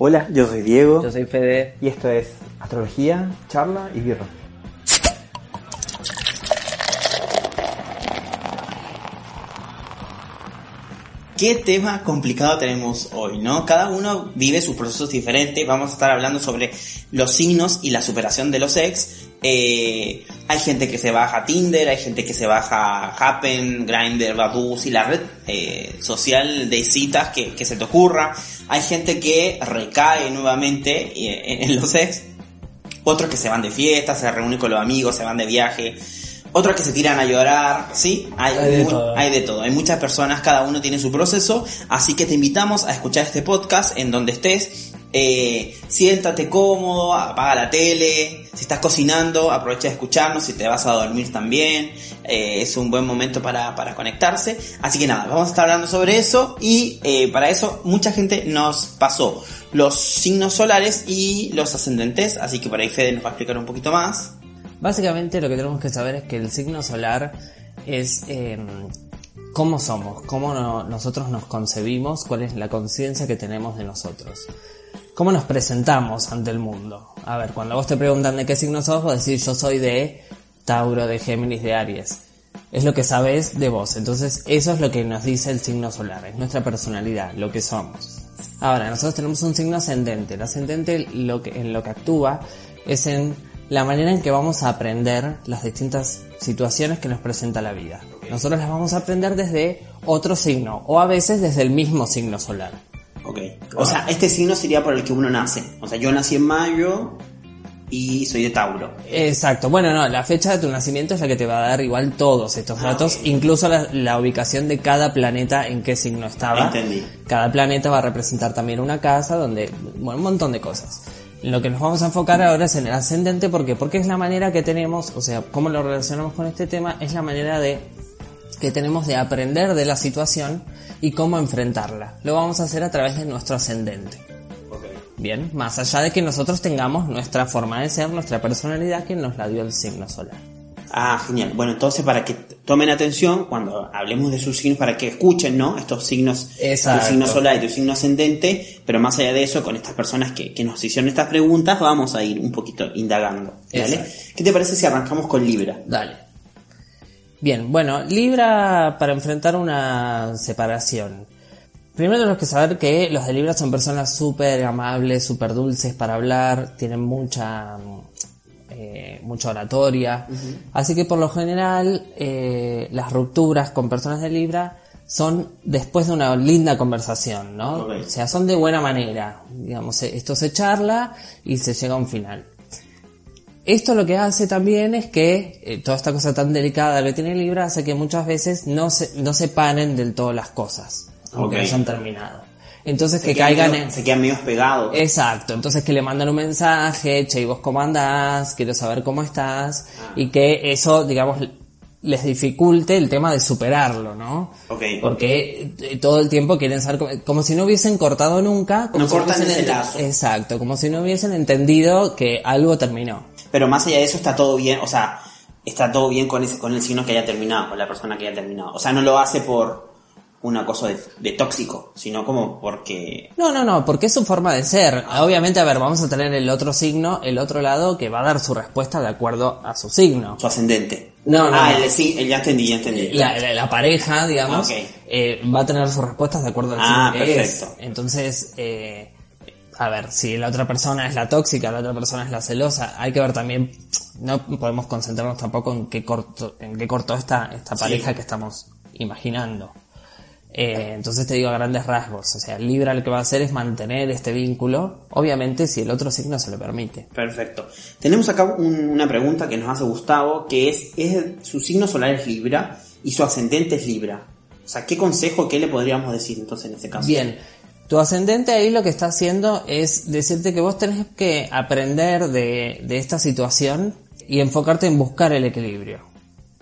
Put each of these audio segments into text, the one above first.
Hola, yo soy Diego Yo soy Fede. y esto es Astrología, Charla y Birra. ¿Qué tema complicado tenemos hoy, no? Cada uno vive sus procesos diferentes. Vamos a estar hablando sobre los signos y la superación de los ex. Eh, hay gente que se baja Tinder, hay gente que se baja Happen, Grindr, Badoo y la red eh, social de citas que, que se te ocurra. Hay gente que recae nuevamente en los ex. Otros que se van de fiesta, se reúnen con los amigos, se van de viaje. Otros que se tiran a llorar, ¿sí? Hay, Hay de hay de todo. Hay muchas personas, cada uno tiene su proceso. Así que te invitamos a escuchar este podcast en donde estés. Eh, siéntate cómodo, apaga la tele. Si estás cocinando, aprovecha de escucharnos. Si te vas a dormir también, eh, es un buen momento para, conectarse. Así que nada, vamos a estar hablando sobre eso. Y eh, para eso, mucha gente nos pasó los signos solares y los ascendentes. Así que por ahí Fede nos va a explicar un poquito más. Básicamente lo que tenemos que saber es que el signo solar es eh, cómo somos, cómo no- nosotros nos concebimos, cuál es la conciencia que tenemos de nosotros. ¿Cómo nos presentamos ante el mundo? A ver, cuando vos te preguntan de qué signo sos, vos decís yo soy de Tauro, de Géminis, de Aries. Es lo que sabes de vos. Entonces eso es lo que nos dice el signo solar, es nuestra personalidad, lo que somos. Ahora, nosotros tenemos un signo ascendente. El ascendente lo que, en lo que actúa es en la manera en que vamos a aprender las distintas situaciones que nos presenta la vida. Nosotros las vamos a aprender desde otro signo o a veces desde el mismo signo solar. Ok. O sea, este signo sería por el que uno nace. O sea, yo nací en mayo y soy de Tauro. Exacto. Bueno, no, la fecha de tu nacimiento es la que te va a dar igual todos estos Ah, datos, ok. incluso la, la ubicación de cada planeta en qué signo estaba. Entendí. Cada planeta va a representar también una casa donde, bueno, un montón de cosas. Lo que nos vamos a enfocar ahora es en el ascendente, ¿por qué? Porque es la manera que tenemos, o sea, cómo lo relacionamos con este tema, es la manera de que tenemos de aprender de la situación y cómo enfrentarla. Lo vamos a hacer a través de nuestro ascendente. Bien, más allá de que nosotros tengamos nuestra forma de ser, nuestra personalidad que nos la dio el signo solar. Ah, genial. Bueno, entonces para que tomen atención cuando hablemos de sus signos, para que escuchen, ¿no? Estos signos, Exacto. tu signo solar y tu signo ascendente, pero más allá de eso, con estas personas que, que nos hicieron estas preguntas, vamos a ir un poquito indagando. ¿Qué te parece si arrancamos con Libra? Dale. Bien, bueno, Libra para enfrentar una separación. Primero tenemos que saber que los de Libra son personas súper amables, súper dulces para hablar, tienen mucha, eh, mucha oratoria. Así que por lo general eh, las rupturas con personas de Libra son después de una linda conversación, ¿no? O sea, son de buena manera. Digamos, esto se charla y se llega a un final. Esto lo que hace también es que eh, toda esta cosa tan delicada que tiene Libra hace que muchas veces no se, no se paren del todo las cosas, aunque Ok. no hayan terminado. Entonces Se que caigan medio- en... Se quedan medio pegados. Exacto, entonces que le mandan un mensaje, che, ¿y vos cómo andás? Quiero saber cómo estás. Y que eso, digamos, les dificulte el tema de superarlo, ¿no? Ok. Porque eh, todo el tiempo quieren ser como, como si no hubiesen cortado nunca. Como No si cortan ese lazo. Exacto, como si no hubiesen entendido que algo terminó. Pero más allá de eso está todo bien, o sea, está todo bien con ese, con el signo que haya terminado, con la persona que haya terminado. O sea, no lo hace por una cosa de, de tóxico, sino como porque... No, no, no, porque es su forma de ser. Obviamente, a ver, vamos a tener el otro signo, el otro lado, que va a dar su respuesta de acuerdo a su signo. Su ascendente. No, no, Ah, no. el sí, el ya entendí, ya entendí. La, la- la pareja, digamos, Ok. eh, va a tener sus respuestas de acuerdo al Ah, signo que perfecto. es. Entonces, eh, a ver, si la otra persona es la tóxica, la otra persona es la celosa, hay que ver también, no podemos concentrarnos tampoco en qué corto, en qué cortó esta, esta pareja que estamos imaginando. Eh, entonces te digo a grandes rasgos, o sea, Libra lo que va a hacer es mantener este vínculo, obviamente si el otro signo se lo permite. Perfecto. Tenemos acá un- una pregunta que nos hace Gustavo, que es, es su signo solar es Libra y su ascendente es Libra. O sea, ¿qué consejo, qué le podríamos decir entonces en este caso? Bien, tu ascendente ahí lo que está haciendo es decirte que vos tenés que aprender de, de esta situación y enfocarte en buscar el equilibrio.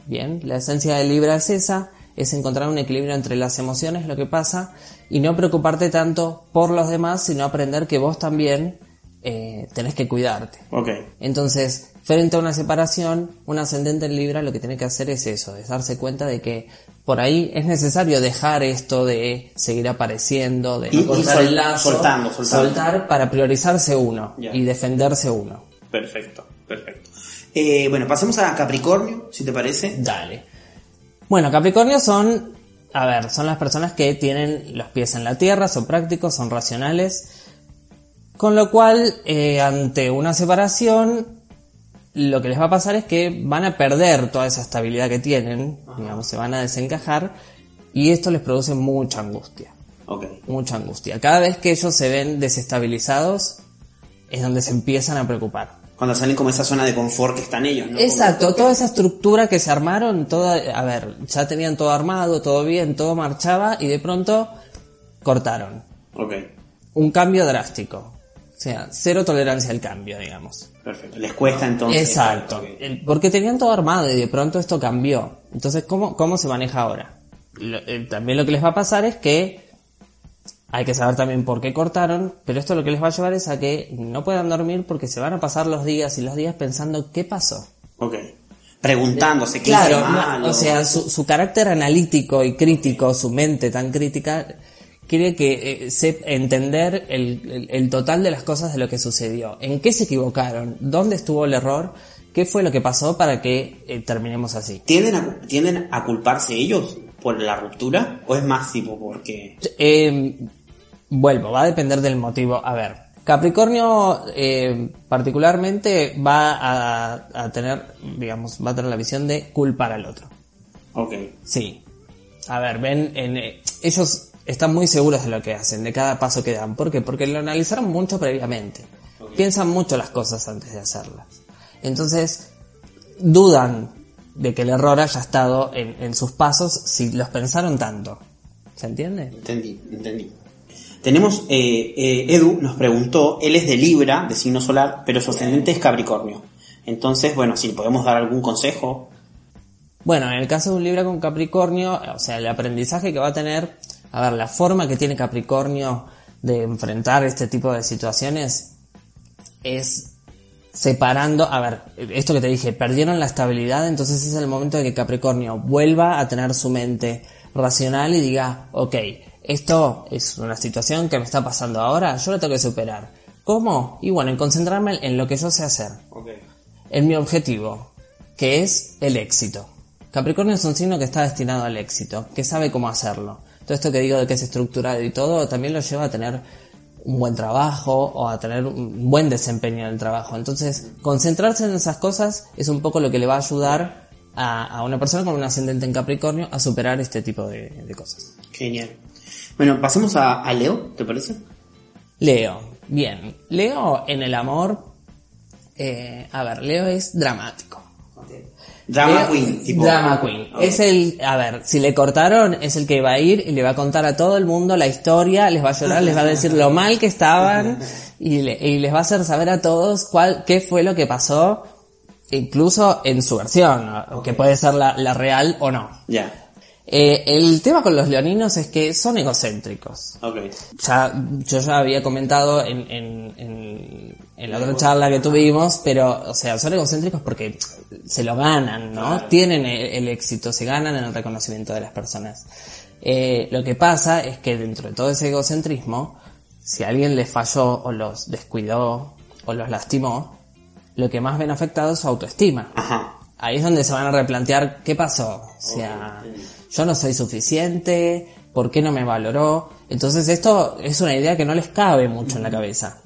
Bien, la esencia de Libra es esa, es encontrar un equilibrio entre las emociones, lo que pasa, y no preocuparte tanto por los demás, sino aprender que vos también eh, tenés que cuidarte. Ok. Entonces, frente a una separación, un ascendente en Libra lo que tiene que hacer es eso, es darse cuenta de que por ahí es necesario dejar esto de seguir apareciendo, de Y- no y cortar sol- el lazo, soltando, soltando. soltar para priorizarse uno Ya. y defenderse uno. Perfecto, perfecto. Eh, bueno, pasemos a Capricornio, si te parece. Dale. Bueno, Capricornio son, a ver, son las personas que tienen los pies en la tierra, son prácticos, son racionales, con lo cual, eh, ante una separación, lo que les va a pasar es que van a perder toda esa estabilidad que tienen, digamos, se van a desencajar, y esto les produce mucha angustia, Ok. mucha angustia. Cada vez que ellos se ven desestabilizados, es donde se empiezan a preocupar. Cuando salen como esa zona de confort que están ellos, ¿no? Exacto, toda esa estructura que se armaron, toda, a ver, ya tenían todo armado, todo bien, todo marchaba y de pronto cortaron. Ok, Un cambio drástico. O sea, cero tolerancia al cambio, digamos. perfecto. Les cuesta entonces. Exacto. Porque tenían todo armado y de pronto esto cambió. Entonces, ¿cómo, cómo se maneja ahora? Lo- eh, también lo que les va a pasar es que hay que saber también por qué cortaron, pero esto lo que les va a llevar es a que no puedan dormir porque se van a pasar los días y los días pensando qué pasó. Ok. Preguntándose qué Claro, hice no, o sea, su, su carácter analítico y crítico, su mente tan crítica, quiere que eh, se entender el, el- el total de las cosas de lo que sucedió. ¿En qué se equivocaron? ¿Dónde estuvo el error? ¿Qué fue lo que pasó para que eh, terminemos así? ¿Tienden a, ¿Tienden a culparse ellos por la ruptura? ¿O es más tipo porque.? Eh, vuelvo, va a depender del motivo. A ver, Capricornio eh, particularmente va a, a tener, digamos, va a tener la visión de culpar al otro. Ok. Sí. A ver, ven, en, eh, ellos están muy seguros de lo que hacen, de cada paso que dan. ¿Por qué? Porque lo analizaron mucho previamente. Piensan mucho las cosas antes de hacerlas. Entonces, dudan de que el error haya estado en, en sus pasos si los pensaron tanto. ¿Se entiende? Entendí, entendí. Tenemos, eh, eh, Edu nos preguntó, él es de Libra, de signo solar, pero su ascendente es Capricornio. Entonces, bueno, si podemos dar algún consejo. Bueno, en el caso de un Libra con Capricornio, o sea, el aprendizaje que va a tener, a ver, la forma que tiene Capricornio de enfrentar este tipo de situaciones es separando, a ver, esto que te dije, perdieron la estabilidad, entonces es el momento de que Capricornio vuelva a tener su mente racional y diga, ok, esto es una situación que me está pasando ahora, yo la tengo que superar. ¿Cómo? Y bueno, en concentrarme en lo que yo sé hacer en mi objetivo, que es el éxito. Capricornio es un signo que está destinado al éxito, que sabe cómo hacerlo. Todo esto que digo de que es estructurado y todo, también lo lleva a tener un buen trabajo o a tener un buen desempeño en el trabajo. Entonces, concentrarse en esas cosas es un poco lo que le va a ayudar a, a una persona con un ascendente en Capricornio a superar este tipo de, de cosas. Genial. Bueno, pasemos a, a Leo, ¿te parece? Leo, bien. Leo en el amor, eh, a ver, Leo es dramático. Drama Leo- Queen, tipo. Drama Queen. Es el, a ver, si le cortaron, es el que va a ir y le va a contar a todo el mundo la historia, les va a llorar, les va a decir lo mal que estaban y, le- y les va a hacer saber a todos cuál, qué fue lo que pasó, incluso en su versión, ¿no? que puede ser la, la real o no. Ya. Eh, el tema con los leoninos es que son egocéntricos. Ok. Ya, yo ya había comentado en, en, en, en la otra charla que tuvimos, pero, o sea, son egocéntricos porque se lo ganan, ¿no? Tienen el, el éxito, se ganan en el reconocimiento de las personas. Eh, lo que pasa es que dentro de todo ese egocentrismo, si alguien les falló o los descuidó o los lastimó, lo que más ven afectado es su autoestima. Ajá. Ahí es donde se van a replantear qué pasó. O sea, yo no soy suficiente, ¿por qué no me valoró? Entonces esto es una idea que no les cabe mucho en la cabeza.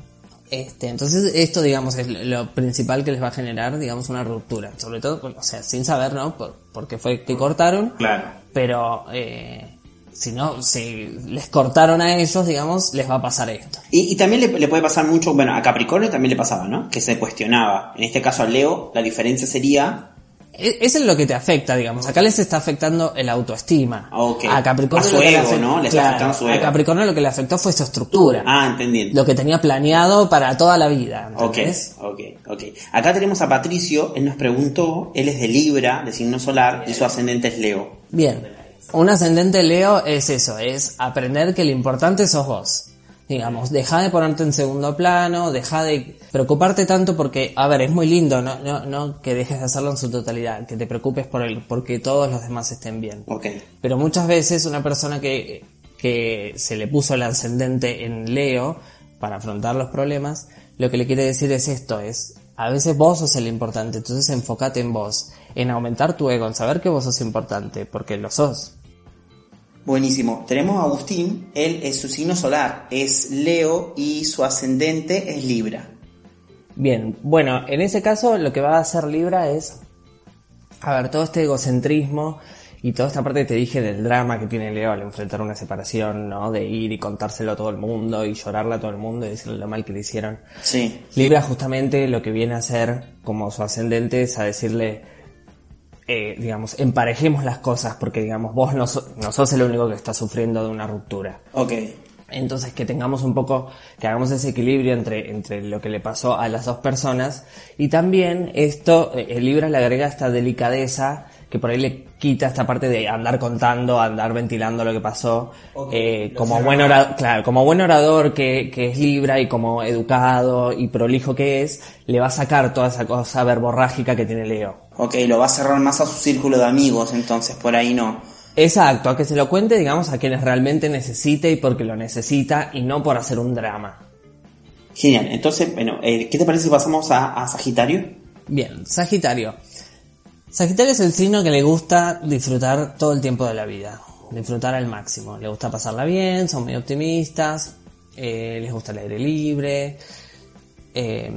Este, entonces esto, digamos, es lo principal que les va a generar, digamos, una ruptura. Sobre todo, o sea, sin saber, ¿no? Por, por qué fue que cortaron. Claro. Pero, eh, si no, si les cortaron a ellos, digamos, les va a pasar esto. Y, y también le, le puede pasar mucho, bueno, a Capricornio también le pasaba, ¿no? Que se cuestionaba. En este caso a Leo, la diferencia sería, Eso es lo que te afecta, digamos. Acá les está afectando el autoestima. Ok. A Capricornio A su ego, afect- ¿no? Le está Claro, afectando su A ego. Capricornio lo que le afectó fue su estructura. ah, entendiendo. Lo que tenía planeado para toda la vida. Ok, ¿entendés? ok, ok. Acá tenemos a Patricio, él nos preguntó, él es de Libra, de signo solar, y su ascendente es Leo. Bien. Un ascendente Leo es eso, es aprender que lo importante sos vos. Digamos, deja de ponerte en segundo plano, deja de preocuparte tanto porque, a ver, es muy lindo, no, no, no que dejes de hacerlo en su totalidad, que te preocupes por el, porque todos los demás estén bien. Ok. Pero muchas veces una persona que, que se le puso el ascendente en Leo para afrontar los problemas, lo que le quiere decir es esto, es, a veces vos sos el importante, entonces enfócate en vos, en aumentar tu ego, en saber que vos sos importante, porque lo sos. Buenísimo. Tenemos a Agustín, él es su signo solar, es Leo y su ascendente es Libra. Bien, bueno, en ese caso lo que va a hacer Libra es, a ver, todo este egocentrismo y toda esta parte que te dije del drama que tiene Leo al enfrentar una separación, ¿no? De ir y contárselo a todo el mundo y llorarle a todo el mundo y decirle lo mal que le hicieron. Sí. Libra justamente lo que viene a hacer como su ascendente es a decirle, eh, digamos, emparejemos las cosas porque, digamos, vos no, so- no sos el único que está sufriendo de una ruptura. Ok. Entonces que tengamos un poco, que hagamos ese equilibrio entre, entre lo que le pasó a las dos personas y también esto, eh, el Libra le agrega esta delicadeza que por ahí le quita esta parte de andar contando, andar ventilando lo que pasó, eh, como buen orador, claro, como buen orador que, que es Libra y como educado y prolijo que es, le va a sacar toda esa cosa verborrágica que tiene Leo. Ok, lo va a cerrar más a su círculo de amigos, entonces por ahí no. Exacto, a que se lo cuente, digamos, a quienes realmente necesite y porque lo necesita y no por hacer un drama. Genial. Entonces, bueno, eh, ¿qué te parece si pasamos a, a Sagitario? Bien, Sagitario. Sagitario es el signo que le gusta disfrutar todo el tiempo de la vida, disfrutar al máximo. Le gusta pasarla bien, son muy optimistas, eh, les gusta el aire libre, eh,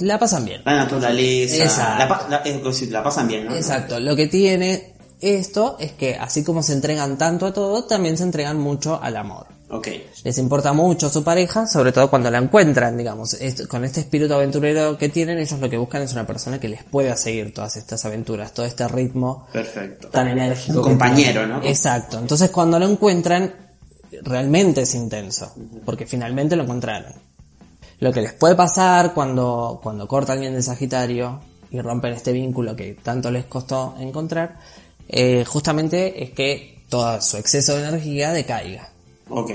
la pasan bien. La naturaleza. Exacto. La, pa- la- la pasan bien, ¿no? Exacto, lo que tiene esto es que así como se entregan tanto a todo, también se entregan mucho al amor. Ok. Les importa mucho su pareja, sobre todo cuando la encuentran, digamos. Con este espíritu aventurero que tienen, ellos lo que buscan es una persona que les pueda seguir todas estas aventuras, todo este ritmo Perfecto. tan enérgico. Un compañero. ¿no? Exacto. Entonces cuando lo encuentran, realmente es intenso, porque finalmente lo encontraron. Lo que les puede pasar cuando, cuando corta alguien de Sagitario y rompen este vínculo que tanto les costó encontrar, eh, justamente es que todo su exceso de energía decaiga Ok.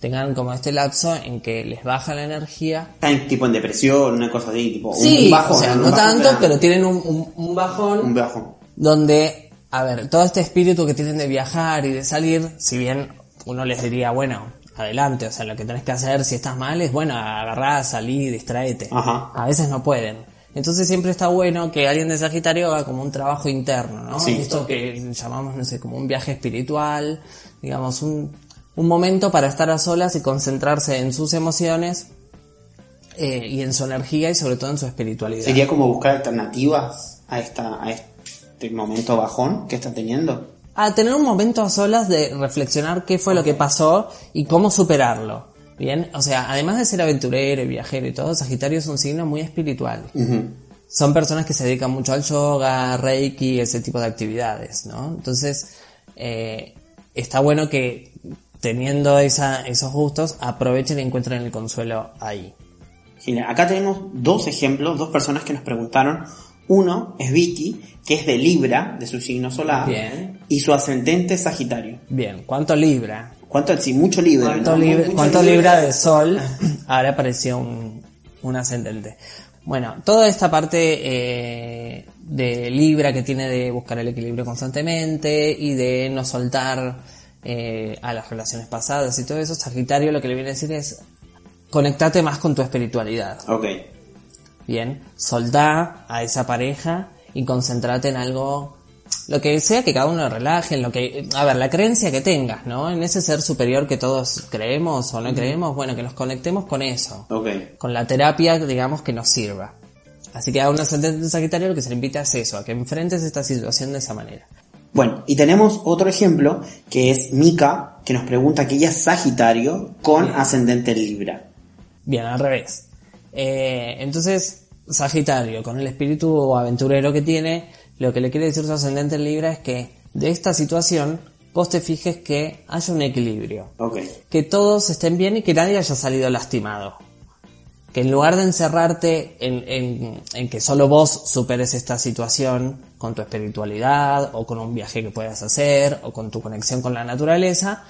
tengan como este lapso en que les baja la energía. Está en, tipo en depresión, una cosa así, tipo un- Sí, un bajón. o sea, no bajón, tanto, pero tienen un, un- un bajón Un bajón. donde, a ver, todo este espíritu que tienen de viajar y de salir, si bien uno les diría, bueno, adelante, o sea, lo que tenés que hacer si estás mal es, bueno, agarrá, salí, distraete. Ajá. A veces no pueden. Entonces siempre está bueno que alguien de Sagitario haga como un trabajo interno, ¿no? Sí. Esto que llamamos, no sé, como un viaje espiritual, digamos, un, un momento para estar a solas y concentrarse en sus emociones eh, y en su energía y sobre todo en su espiritualidad. Sería como buscar alternativas a esta a este momento bajón que está teniendo. a tener un momento a solas de reflexionar qué fue lo que pasó y cómo superarlo. Bien, o sea, además de ser aventurero y viajero y todo, Sagitario es un signo muy espiritual. Son personas que se dedican mucho al yoga, reiki, ese tipo de actividades, ¿no? Entonces, eh, está bueno que teniendo esa, esos gustos, aprovechen y encuentren el consuelo ahí. Genial. Acá tenemos dos ejemplos, dos personas que nos preguntaron. Uno es Vicky, que es de Libra, de su signo solar. Bien. Y su ascendente es Sagitario. Bien, ¿cuánto libra? ¿Cuánto? Sí, mucho Libra. ¿Cuánto, ¿no? libra, Mucho cuánto Libra. libra de sol? Ahora apareció un, un ascendente. Bueno, toda esta parte eh, de Libra que tiene de buscar el equilibrio constantemente y de no soltar eh, a las relaciones pasadas y todo eso, Sagitario lo que le viene a decir es conectate más con tu espiritualidad. Ok. Bien, soltá a esa pareja y concentrate en algo, lo que sea que cada uno relaje, en lo que, a ver, la creencia que tengas, ¿no? En ese ser superior que todos creemos o no creemos, bueno, que nos conectemos con eso, Ok. con la terapia, digamos, que nos sirva. Así que a un ascendente sagitario lo que se le invita es eso, a que enfrentes esta situación de esa manera. Bueno, y tenemos otro ejemplo que es Mika, que nos pregunta que ella es Sagitario con ascendente en Libra. Bien, al revés. Eh, entonces, Sagitario, con el espíritu aventurero que tiene, lo que le quiere decir su ascendente en Libra es que de esta situación vos te fijes que haya un equilibrio. Que todos estén bien y que nadie haya salido lastimado. Que en lugar de encerrarte en, en- en que solo vos superes esta situación con tu espiritualidad o con un viaje que puedas hacer o con tu conexión con la naturaleza,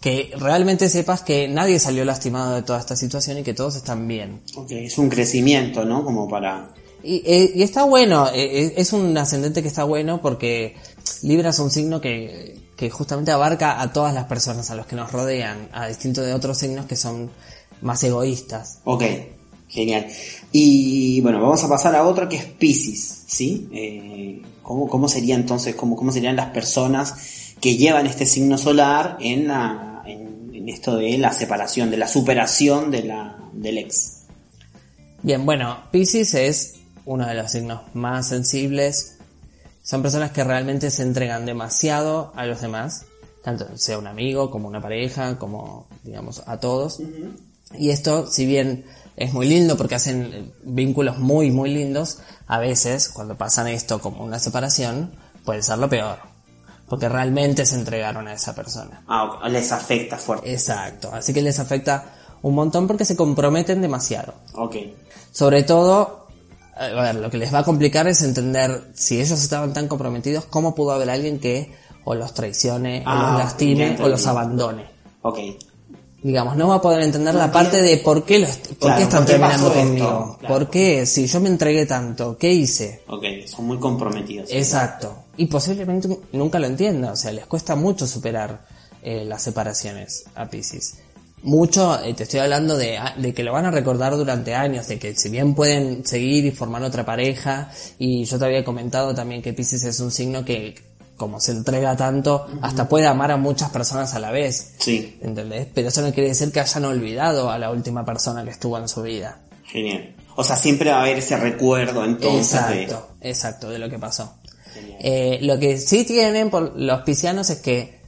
que realmente sepas que nadie salió lastimado de toda esta situación y que todos están bien. Ok, es un crecimiento, ¿no? Como para... Y, eh, y está bueno, eh, eh, es un ascendente que está bueno porque Libra es un signo que, que justamente abarca a todas las personas, a los que nos rodean, a distinto de otros signos que son más egoístas. Ok, genial. Y bueno, vamos a pasar a otro que es Pisces, ¿sí? Eh, ¿cómo, ¿Cómo sería entonces, cómo, cómo serían las personas que llevan este signo solar en, la, en, en esto de la separación, de la superación de la, del ex? Bien, bueno, Pisces es uno de los signos más sensibles. Son personas que realmente se entregan demasiado a los demás, tanto sea un amigo como una pareja, como digamos a todos. Y esto, si bien es muy lindo porque hacen eh, vínculos muy, muy lindos, a veces cuando pasan esto como una separación, puede ser lo peor. Porque realmente se entregaron a esa persona. Ah, les afecta fuerte. Exacto. Así que les afecta un montón porque se comprometen demasiado. Ok. Sobre todo, a ver, lo que les va a complicar es entender si ellos estaban tan comprometidos, cómo pudo haber alguien que o los traicione, o Ah, los ya lastime, o los abandone. Ok. Digamos, no va a poder entender la parte de por qué, los, por Claro, qué están ¿por terminando conmigo. Claro. ¿Por qué? Si yo me entregué tanto, ¿qué hice? Ok, son muy comprometidos. Exacto. Y posiblemente nunca lo entienda, o sea, les cuesta mucho superar eh, las separaciones a Pisces. Mucho, eh, te estoy hablando de, a- de que lo van a recordar durante años, de que si bien pueden seguir y formar otra pareja, y yo te había comentado también que Pisces es un signo que, como se entrega tanto, hasta puede amar a muchas personas a la vez. Sí, ¿Entendés? Pero eso no quiere decir que hayan olvidado a la última persona que estuvo en su vida. genial. O sea, siempre va a haber ese recuerdo entonces Exacto, exacto, de lo que pasó. Eh, lo que sí tienen por los piscianos es que,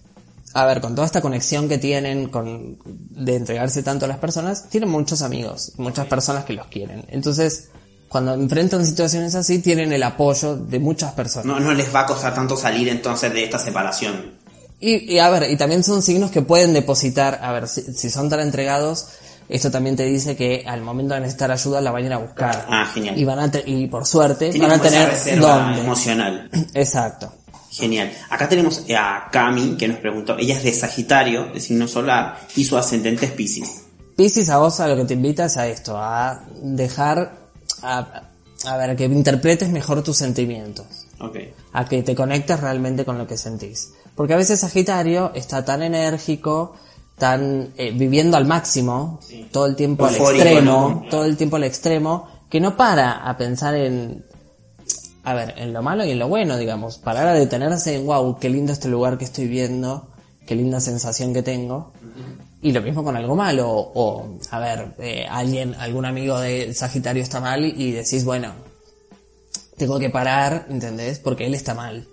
a ver, con toda esta conexión que tienen con, de entregarse tanto a las personas, tienen muchos amigos, muchas personas que los quieren. Entonces, cuando enfrentan situaciones así, tienen el apoyo de muchas personas. No, no les va a costar tanto salir entonces de esta separación. Y, y a ver, y también son signos que pueden depositar, a ver, si, si son tan entregados, esto también te dice que al momento de necesitar ayuda la van a ir a buscar. Ah, genial. Y van a y por suerte Tienen van a tener dónde. emocional. Exacto. Genial. Acá tenemos a Cami que nos preguntó, ella es de Sagitario, de signo solar, y su ascendente es Pisces. Piscis a vos a lo que te invita es a esto, a dejar, a, a ver, que interpretes mejor tus sentimientos, Ok. a que te conectes realmente con lo que sentís. Porque a veces Sagitario está tan enérgico, tan eh, viviendo al máximo, todo el tiempo Eufórico, al extremo, ¿no? todo el tiempo al extremo, que no para a pensar en, a ver, en lo malo y en lo bueno, digamos, parar a detenerse en, wow, qué lindo este lugar que estoy viendo, qué linda sensación que tengo. Y lo mismo con algo malo, o, a ver, eh, alguien, algún amigo de Sagitario está mal y decís, bueno, tengo que parar, ¿entendés? Porque él está mal.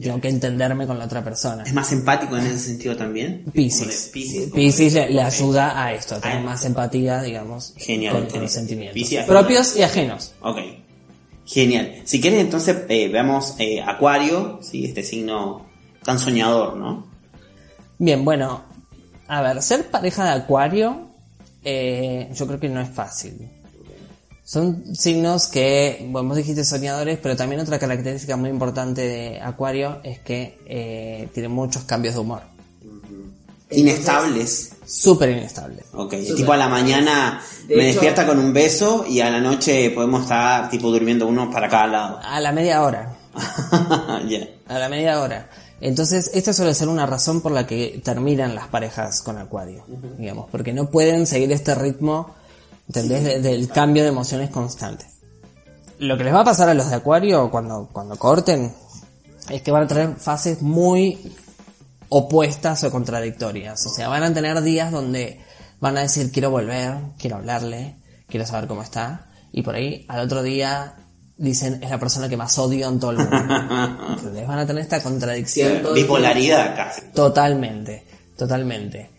Tengo que entenderme con la otra persona. ¿Es más empático en ese sentido también? Piscis. Piscis le, le ayuda a esto, a tener más empatía, digamos, Genial, con, los sentimientos. Propios y ajenos. Ok. Genial. Si quieres entonces eh, veamos eh, Acuario, ¿sí? este signo tan soñador, ¿no? Bien, bueno, a ver, ser pareja de Acuario, eh, yo creo que no es fácil. Son signos que, bueno, vos dijiste soñadores, pero también otra característica muy importante de Acuario es que eh, tiene muchos cambios de humor. Inestables. Súper inestable. Ok. Tipo a la mañana me despierta con un beso y a la noche podemos estar tipo durmiendo uno para cada lado. A la media hora. Ya. A la media hora. Entonces, esta suele ser una razón por la que terminan las parejas con Acuario, digamos, porque no pueden seguir este ritmo, ¿entendés? De- del cambio de emociones constante. Lo que les va a pasar a los de Acuario cuando, cuando corten es que van a tener fases muy opuestas o contradictorias. O sea, van a tener días donde van a decir quiero volver, quiero hablarle, quiero saber cómo está. Y por ahí al otro día dicen es la persona que más odio en todo el mundo. ¿Entendés? Van a tener esta contradicción. Bipolaridad casi. Totalmente, totalmente.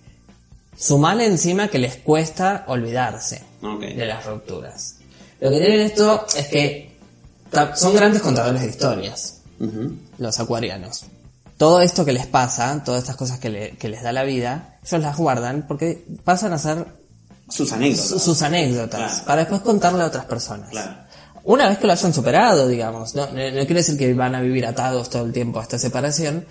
Sumale encima que les cuesta olvidarse de las rupturas. Lo que tienen esto es que son grandes contadores de historias, los acuarianos. Todo esto que les pasa, todas estas cosas que, le- que les da la vida, ellos las guardan porque pasan a ser Sus anécdotas. su- sus anécdotas Claro. para después contarle a otras personas. Claro. Una vez que lo hayan superado, digamos, no, no, no quiere decir que van a vivir atados todo el tiempo a esta separación,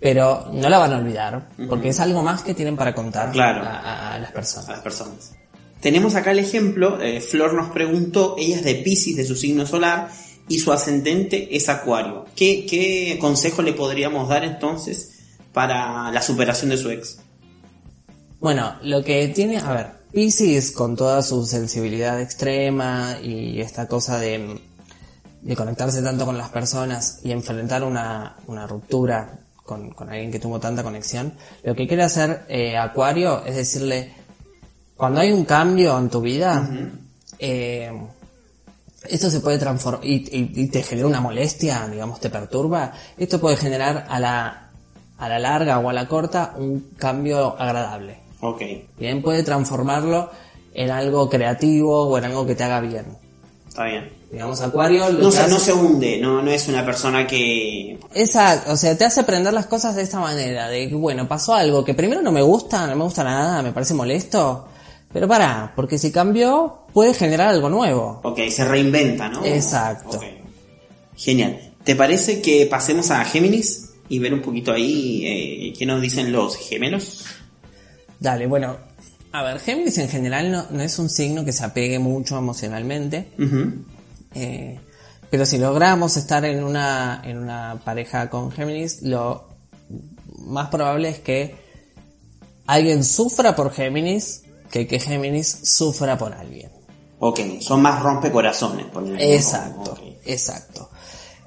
pero no la van a olvidar, porque es algo más que tienen para contar Claro. a, las personas. Tenemos acá el ejemplo, eh, Flor nos preguntó, ella es de Pisces de su signo solar y su ascendente es Acuario. ¿Qué, qué consejo le podríamos dar entonces para la superación de su ex? Bueno, lo que tiene, a ver, Pisces con toda su sensibilidad extrema y esta cosa de, de conectarse tanto con las personas y enfrentar una, una ruptura con, con alguien que tuvo tanta conexión, lo que quiere hacer eh, Acuario es decirle, cuando hay un cambio en tu vida, eh, esto se puede transformar y, y- y te genera una molestia, digamos, te perturba, esto puede generar a la, a la larga o a la corta un cambio agradable. Ok, Bien, puede transformarlo en algo creativo o en algo que te haga bien. está bien. Digamos, Acuario No se, no se hunde, no, no es una persona que... Esa, o sea, te hace aprender las cosas de esta manera, de que, bueno, pasó algo que primero no me gusta, no me gusta nada, me parece molesto, pero para, porque si cambió, puede generar algo nuevo. Ok, se reinventa, ¿no? Exacto. Genial. ¿Te parece que pasemos a Géminis y ver un poquito ahí eh, qué nos dicen los gemelos? Dale, bueno, a ver, Géminis en general no, no es un signo que se apegue mucho emocionalmente, eh, pero si logramos estar en una, en una pareja con Géminis, lo más probable es que alguien sufra por Géminis que que Géminis sufra por alguien. Ok, son más rompecorazones. ¿no? Exacto, exacto.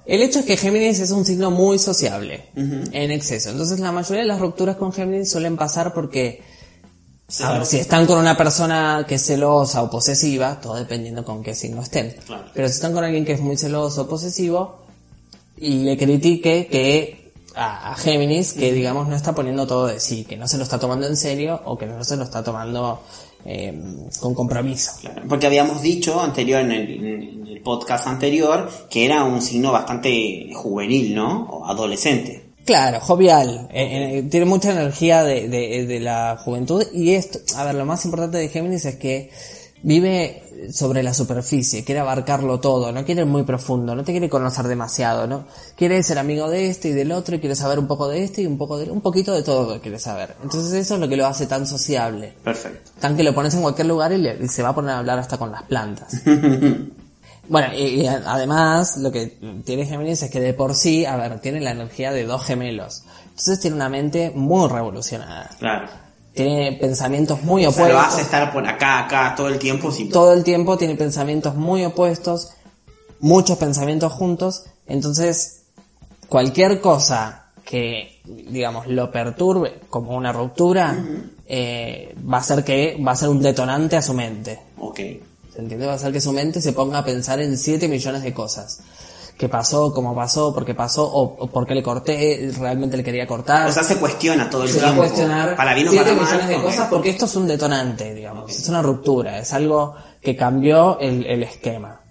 El hecho es que Géminis es un signo muy sociable, en exceso. Entonces la mayoría de las rupturas con Géminis suelen pasar porque, a ver, si están con una persona que es celosa o posesiva, todo dependiendo con qué signo estén. Claro. Pero si están con alguien que es muy celoso o posesivo y le critique que a, a Géminis que digamos no está poniendo todo de sí, que no se lo está tomando en serio o que no se lo está tomando eh, con compromiso. Claro, Porque habíamos dicho anterior en el, en el podcast anterior que era un signo bastante juvenil, ¿no? O adolescente. Claro, jovial, eh, eh, tiene mucha energía de, de- de la juventud y esto, a ver, lo más importante de Géminis es que vive sobre la superficie, quiere abarcarlo todo, no quiere ir muy profundo, no te quiere conocer demasiado, ¿no? Quiere ser amigo de este y del otro y quiere saber un poco de este y un poco de, un poquito de todo quiere saber. Entonces eso es lo que lo hace tan sociable. Perfecto. Tan que lo pones en cualquier lugar y, le- y se va a poner a hablar hasta con las plantas. Bueno, y, además lo que tiene Géminis es que de por sí, a ver, tiene la energía de dos gemelos. Entonces tiene una mente muy revolucionada. Claro. Tiene pensamientos muy O sea, lo opuestos. hace estar por acá, acá, todo el tiempo. Sí. Todo el tiempo tiene pensamientos muy opuestos, muchos pensamientos juntos. Entonces, cualquier cosa que, digamos, lo perturbe como una ruptura, eh, va a ser que, va a ser un detonante a su mente. Ok. ¿Se entiende? Va a hacer que su mente se ponga a pensar en 7 millones de cosas. ¿Qué pasó? ¿Cómo pasó? ¿Por qué pasó? ¿O, o por qué le corté? ¿Realmente le quería cortar? O sea, se cuestiona todo el se va a tiempo. cuestionar Para bien o 7 para mal. millones de ok. cosas porque esto es un detonante, digamos. Es una ruptura, es algo que cambió el, el esquema.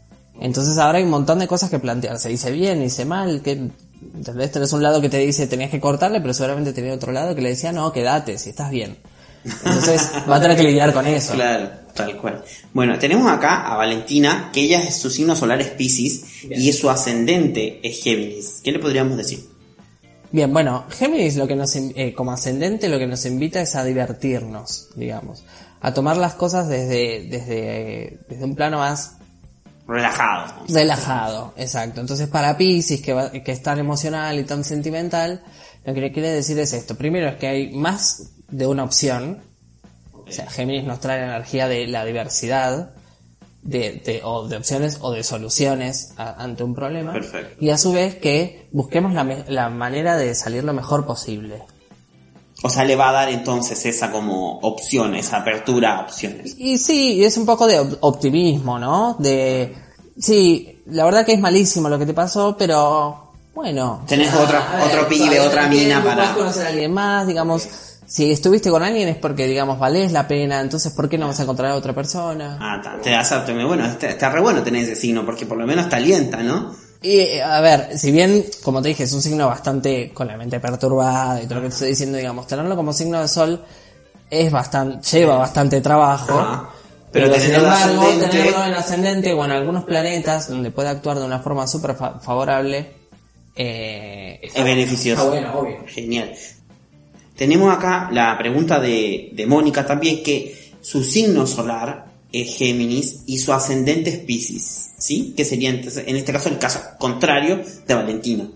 Entonces ahora hay un montón de cosas que plantearse. Hice bien, hice mal, que ¿entendés? Tenés un lado que te dice tenías que cortarle, pero seguramente tenía otro lado que le decía no, quédate, si estás bien. Entonces va a tener que lidiar con eso. Claro, tal cual. Bueno, tenemos acá a Valentina, que ella es su signo solar es Pisces y su ascendente es Géminis. ¿Qué le podríamos decir? Bien, bueno, Géminis lo que nos, eh, como ascendente lo que nos invita es a divertirnos, digamos, a tomar las cosas desde, desde, desde un plano más Relajado. relajado, exacto. Entonces para Pisces, que, va- que es tan emocional y tan sentimental, lo que le quiere decir es esto. Primero es que hay más de una opción, o sea, Géminis nos trae la energía de la diversidad, de, de- o de opciones o de soluciones a- ante un problema. Perfecto. Y a su vez que busquemos la, la manera de salir lo mejor posible. O sea, le va a dar entonces esa como opción, esa apertura a opciones. Y sí, es un poco de op- optimismo, ¿no? De, sí, la verdad que es malísimo lo que te pasó, pero bueno. Tenés otra- a otro pibe, todavía otra tenés mina para- conocer a alguien más, digamos. Si estuviste con alguien es porque, digamos, valés la pena, entonces ¿por qué no vas a encontrar a otra persona? Ah, ta, te das a- bueno, está, está re bueno tener ese signo porque por lo menos te alienta, ¿no? Y, eh, a ver, si bien, como te dije, es un signo bastante con la mente perturbada y todo lo que te estoy diciendo, digamos, tenerlo como signo de sol es bastante, lleva bastante trabajo. Ajá. Pero, Pero sin embargo, ascendente- tenerlo en ascendente o en algunos planetas donde puede actuar de una forma súper fa- favorable, eh, Es beneficioso. Está bueno, obvio. Genial. Tenemos acá la pregunta de, Mónica también, que su signo solar es Géminis y su ascendente es Pisces, ¿sí? Que sería en este caso el caso contrario de Valentina.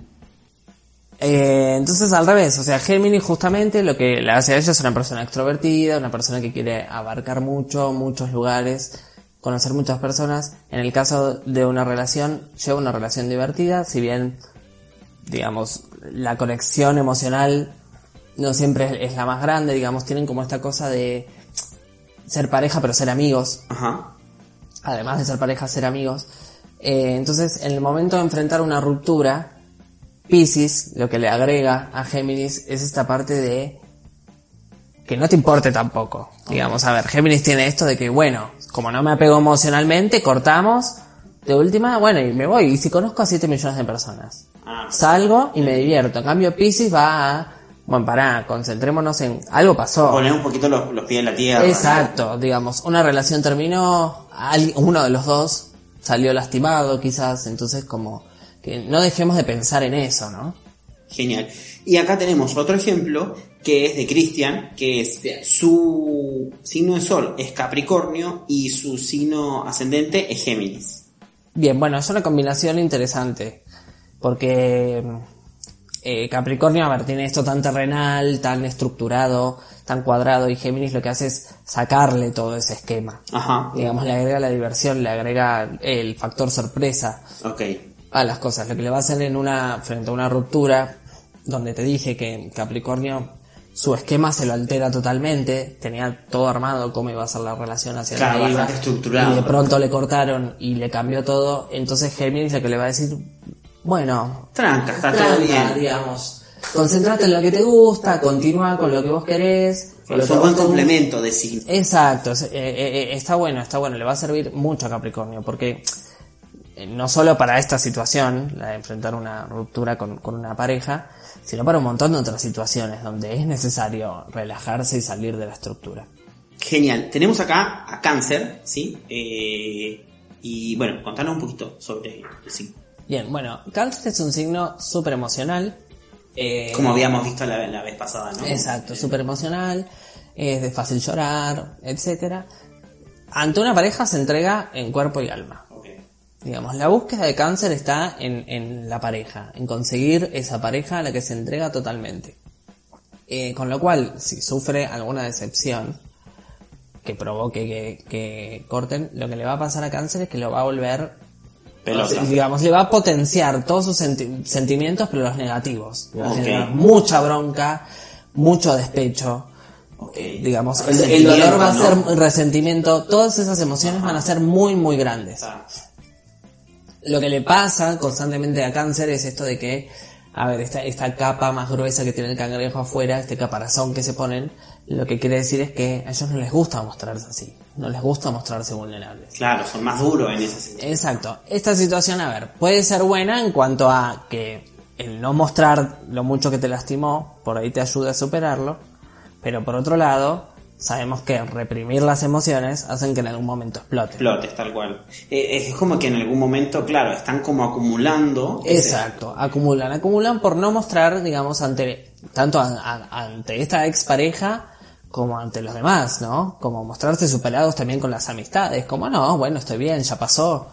Eh, entonces al revés, o sea, Géminis justamente lo que le hace a ella es una persona extrovertida, una persona que quiere abarcar mucho, muchos lugares, conocer muchas personas. En el caso de una relación, lleva una relación divertida, si bien, digamos, la conexión emocional no siempre es, la más grande, digamos, tienen como esta cosa de ser pareja pero ser amigos, Ajá. además de ser pareja, ser amigos. Eh, entonces, en el momento de enfrentar una ruptura, Pisces lo que le agrega a Géminis es esta parte de que no te importe tampoco. Digamos, a ver, Géminis tiene esto de que, bueno, como no me apego emocionalmente, cortamos. De última, bueno, y me voy. Y si conozco a 7 millones de personas, Ah, salgo y me divierto. En cambio, Pisces va a, bueno, pará, concentrémonos en algo pasó. poner un poquito los, los pies en la tierra. Exacto, digamos, una relación terminó, uno de los dos salió lastimado quizás, entonces como que no dejemos de pensar en eso, ¿no? Genial. Y acá tenemos otro ejemplo que es de Cristian, que es su signo de sol es Capricornio y su signo ascendente es Géminis. Bien, bueno, es una combinación interesante, porque eh, Capricornio, a ver, tiene esto tan terrenal, tan estructurado, tan cuadrado, y Géminis lo que hace es sacarle todo ese esquema. Ajá. Digamos, le agrega la diversión, le agrega el factor sorpresa. Ok. a las cosas. Lo que le va a hacer en una, frente a una ruptura, donde te dije que Capricornio, su esquema se lo altera totalmente, tenía todo armado cómo iba a ser la relación hacia Claro, bastante estructurado. y de pronto le cortaron y le cambió todo, entonces Géminis lo que le va a decir, bueno, Tranca, está todo bien. digamos, concentrate en lo que te gusta, continúa con lo que vos querés, Es un buen complemento de signo. Exacto, es- eh, eh, eh, está bueno, está bueno, le va a servir mucho a Capricornio, porque eh, no solo para esta situación, la de enfrentar una ruptura con, con una pareja, sino para un montón de otras situaciones donde es necesario relajarse y salir de la estructura. Genial. Tenemos acá a Cáncer, ¿sí? Eh, y bueno, contanos un poquito sobre el signo. Bien, bueno, Cáncer es un signo súper emocional. eh, Como habíamos visto la, la vez pasada, ¿no? Exacto, súper emocional, es de fácil llorar, etcétera. Ante una pareja se entrega en cuerpo y alma. Digamos, la búsqueda de cáncer está en, en la pareja, en conseguir esa pareja a la que se entrega totalmente. Eh, con lo cual, si sufre alguna decepción que provoque que, que corten, lo que le va a pasar a cáncer es que lo va a volver, Pelota. digamos, le va a potenciar todos sus senti- sentimientos, pero los negativos. Le va a Ok. generar mucha bronca, mucho despecho. eh, digamos, el, dolor va a ¿no? ser resentimiento, todas esas emociones van a ser muy, muy grandes. Ah, Lo que le pasa constantemente a cáncer es esto de que, a ver, esta, esta capa más gruesa que tiene el cangrejo afuera, este caparazón que se ponen, lo que quiere decir es que a ellos no les gusta mostrarse así, no les gusta mostrarse vulnerables. Claro, son más duros en ese sentido. Exacto. Esta situación, a ver, puede ser buena en cuanto a que el no mostrar lo mucho que te lastimó, por ahí te ayuda a superarlo, pero por otro lado, sabemos que reprimir las emociones hacen que en algún momento explote. Explotes, tal cual. Eh, es como que en algún momento, claro, están como acumulando. Exacto, acumulan, acumulan por no mostrar, digamos, ante tanto a- a- ante esta expareja como ante los demás, ¿no? Como mostrarse superados también con las amistades, como no, bueno, estoy bien, ya pasó,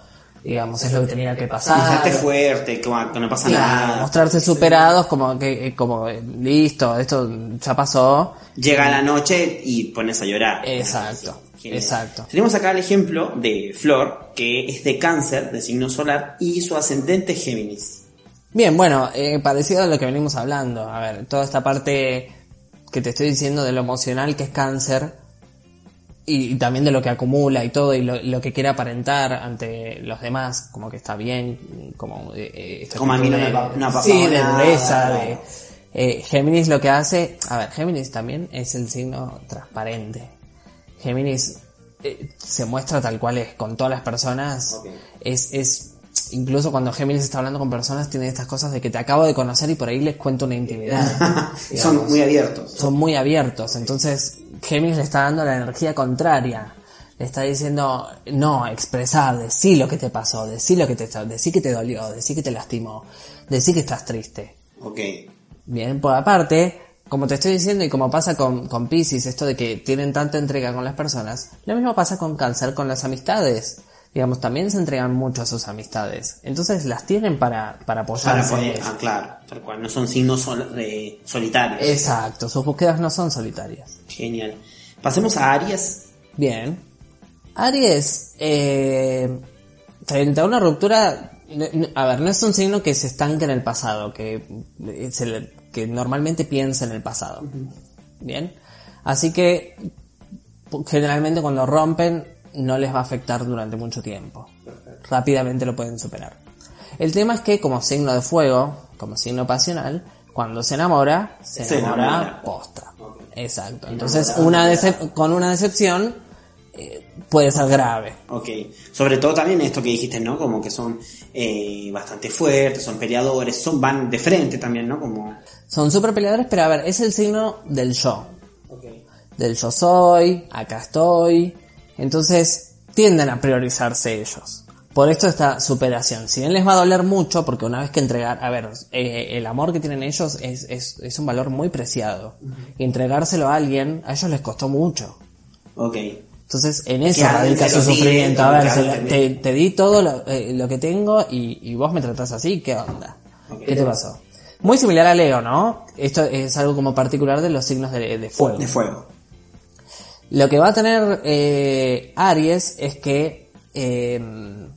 digamos, es lo que tenía que pasar. Mostrarte fuerte, como que no pasa Claro, nada. mostrarse superados como que eh, como eh, listo, esto ya pasó. Llega la noche y pones a llorar. Exacto, exacto. Tenemos acá el ejemplo de Flor, que es de cáncer, de signo solar, y su ascendente es Géminis. Bien, bueno, eh, parecido a lo que venimos hablando. A ver, toda esta parte que te estoy diciendo de lo emocional que es cáncer y, y también de lo que acumula y todo y lo, lo que quiere aparentar ante los demás, como que está bien, como eh, Como a mí no de- me pa- sí, de dureza, claro. de eh, Géminis lo que hace, a ver, Géminis también es el signo transparente. Géminis eh, se muestra tal cual es con todas las personas. Es, es, incluso cuando Géminis está hablando con personas, tiene estas cosas de que te acabo de conocer y por ahí les cuento una intimidad. Son muy abiertos. Son muy abiertos. Entonces, Géminis le está dando la energía contraria. le está diciendo, no, expresar, decir lo que te pasó, decir lo que te, decir que te dolió, decir que te lastimó, decir que estás triste. Ok. Bien, por aparte, como te estoy diciendo y como pasa con, con Pisces, esto de que tienen tanta entrega con las personas, lo mismo pasa con cáncer con las amistades. Digamos, también se entregan mucho a sus amistades. Entonces las tienen para, para Para apoyarse. en poder- ah, claro, tal cual. No son signos sol- eh, solitarios. Exacto, sus búsquedas no son solitarias. Genial. Pasemos a Aries. Bien. Aries, eh, frente a una ruptura, a ver, no es un signo que se estanque en el pasado, que, eh, se le- que normalmente piensa en el pasado. Bien. Así que, generalmente cuando rompen, no les va a afectar durante mucho tiempo. Rápidamente lo pueden superar. El tema es que como signo de fuego, como signo pasional, cuando se enamora, se, Se enamora, enamora. posta. Exacto. Entonces, una con una decepción eh, puede ser grave. Ok. Sobre todo también esto que dijiste, ¿no? Como que son eh, bastante fuertes, son peleadores, son van de frente también, ¿no? Como... Son super peleadores, pero a ver, es el signo del yo. Del yo soy, acá estoy. Entonces, tienden a priorizarse ellos. Por esto esta superación. Si bien les va a doler mucho, porque una vez que entregar, a ver, eh, el amor que tienen ellos es, es, es un valor muy preciado. Y entregárselo a alguien, a ellos les costó mucho. Ok. Entonces, en eso radica te su sufrimiento. A ver, te- di todo lo, eh, lo que tengo y, y vos me tratás así, ¿qué onda? ¿Qué te pasó? Muy similar a Leo, ¿no? Esto es algo como particular de los signos de, de fuego. De fuego. Lo que va a tener eh, Aries es que, eh,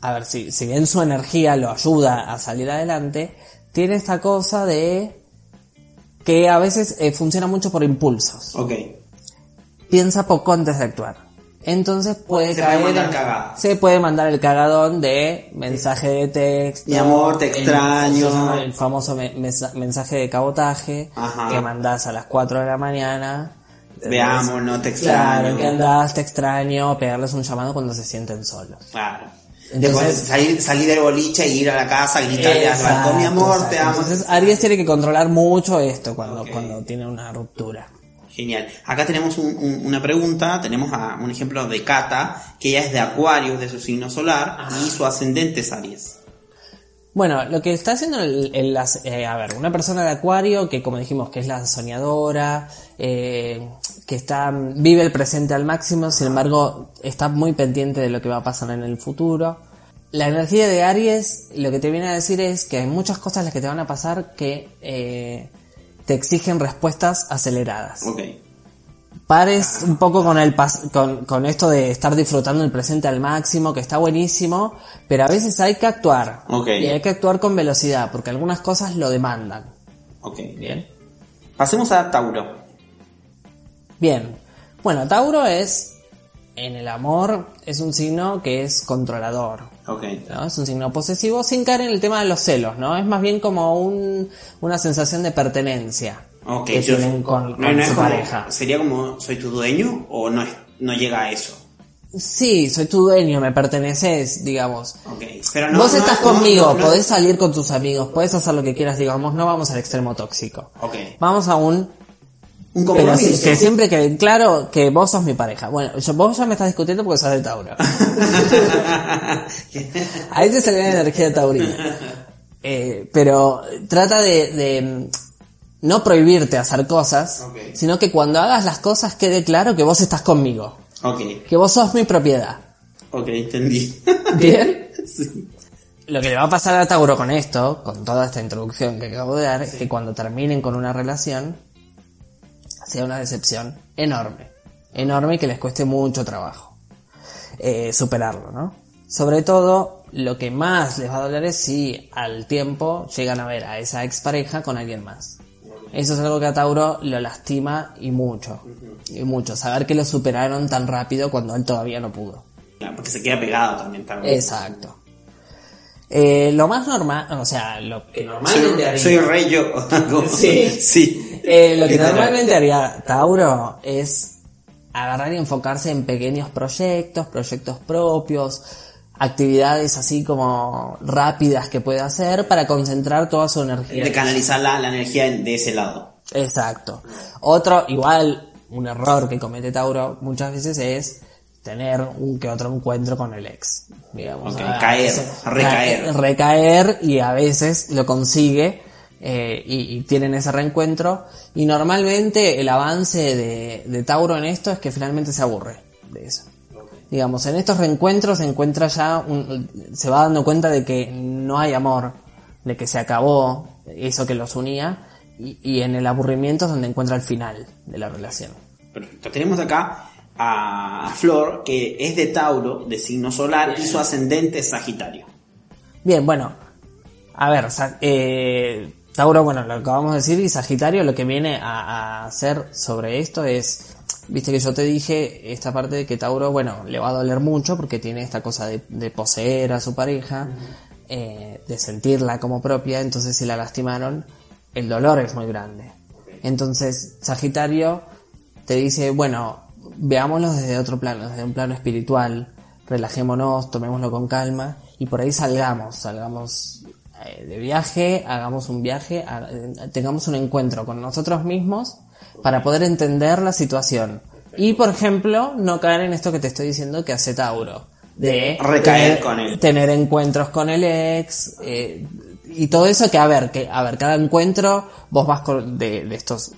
a ver, si, si bien su energía lo ayuda a salir adelante, tiene esta cosa de que a veces eh, funciona mucho por impulsos. Ok. Piensa poco antes de actuar. Entonces puede Se caer puede mandar en- cagada. se puede mandar el cagadón de mensaje de texto. Mi amor, te extraño. El, famoso me- mensaje de cabotaje Ajá. que mandás a las 4 de la mañana. Veamos, no te Claro, extraño. que andás, te extraño, pegarles un llamado cuando se sienten solos. Claro. Entonces- Después salir, salir del boliche y ir a la casa, gritarle al Exacto, balcón, mi amor, te amo. Entonces Aries tiene que controlar mucho esto cuando, cuando tiene una ruptura. Genial. Acá tenemos un- un- una pregunta, tenemos a un ejemplo de Cata, que ella es de Acuario, de su signo solar, y su ascendente es Aries. Bueno, lo que está haciendo el, eh, a ver, una persona de acuario que como dijimos que es la soñadora, eh, que está, vive el presente al máximo, sin embargo está muy pendiente de lo que va a pasar en el futuro. La energía de Aries lo que te viene a decir es que hay muchas cosas las que te van a pasar que eh, te exigen respuestas aceleradas. Pares un poco con el pas- con, con esto de estar disfrutando el presente al máximo, que está buenísimo, pero a veces hay que actuar. Y hay que actuar con velocidad, porque algunas cosas lo demandan. Ok. Bien. Pasemos a Tauro. Bien. Bueno, Tauro es, en el amor, es un signo que es controlador. Ok. ¿no? Es un signo posesivo sin caer en el tema de los celos, ¿no? Es más bien como un, una sensación de pertenencia Ok. que tienen con, no, con no es su pareja. ¿Sería como soy tu dueño o no, es, no llega a eso? Sí, soy tu dueño, me perteneces, digamos. Ok. Pero no, Vos estás conmigo, podés salir con tus amigos, podés hacer lo que quieras, digamos, no vamos al extremo tóxico. Ok. Vamos a un... Un Pero compromiso. sí, que siempre quede claro que vos sos mi pareja. Bueno, yo- vos ya me estás discutiendo porque sos de Tauro. Ahí te salió la energía taurina. Eh, pero trata de, de, no prohibirte hacer cosas, sino que cuando hagas las cosas quede claro que vos estás conmigo, ok. que vos sos mi propiedad. Ok, entendí. ¿Bien? Sí. Lo que le va a pasar a Tauro con esto, con toda esta introducción que acabo de dar, es que cuando terminen con una relación, sea una decepción enorme. Enorme y que les cueste mucho trabajo eh, superarlo, ¿no? Sobre todo, lo que más les va a doler es si al tiempo llegan a ver a esa expareja con alguien más. Eso es algo que a Tauro lo lastima y mucho. Y mucho. Saber que lo superaron tan rápido cuando él todavía no pudo. Claro, porque se queda pegado también. Tauro. Exacto. Eh, lo más normal, o sea, lo que normalmente haría, Soy rey yo. Sí. sí. eh, lo que normalmente haría Tauro es agarrar y enfocarse en pequeños proyectos, proyectos propios, actividades así como rápidas que puede hacer para concentrar toda su energía. De canalizar la, la energía de ese lado. Exacto. Otro, igual, un error que comete Tauro muchas veces es tener un que otro encuentro con el ex, digamos. Ok, A caer, veces- recaer. ca- recaer y a veces lo consigue eh, y, y tienen ese reencuentro y normalmente el avance de, de Tauro en esto es que finalmente se aburre de eso. Digamos, en estos reencuentros se encuentra ya, un- se va dando cuenta de que no hay amor, de que se acabó eso que los unía y, y en el aburrimiento es donde encuentra el final de la relación. Perfecto. Tenemos acá a Flor, que es de Tauro, de signo solar, y su ascendente es Sagitario. Bien, bueno, a ver, eh, Tauro, bueno, lo acabamos de decir, y Sagitario lo que viene a, a hacer sobre esto es, viste que yo te dije esta parte de que Tauro, bueno, le va a doler mucho porque tiene esta cosa de, de poseer a su pareja, eh, de sentirla como propia, entonces si la lastimaron, el dolor es muy grande. Entonces, Sagitario te dice, bueno, veámoslo desde otro plano, desde un plano espiritual, relajémonos, tomémoslo con calma y por ahí salgamos, salgamos eh, de viaje, hagamos un viaje, tengamos un encuentro con nosotros mismos para poder entender la situación. Y por ejemplo, no caer en esto que te estoy diciendo que hace Tauro. De Recaer tener- con él. tener encuentros con el ex eh, y todo eso que a ver que a ver cada encuentro vos vas con de, de estos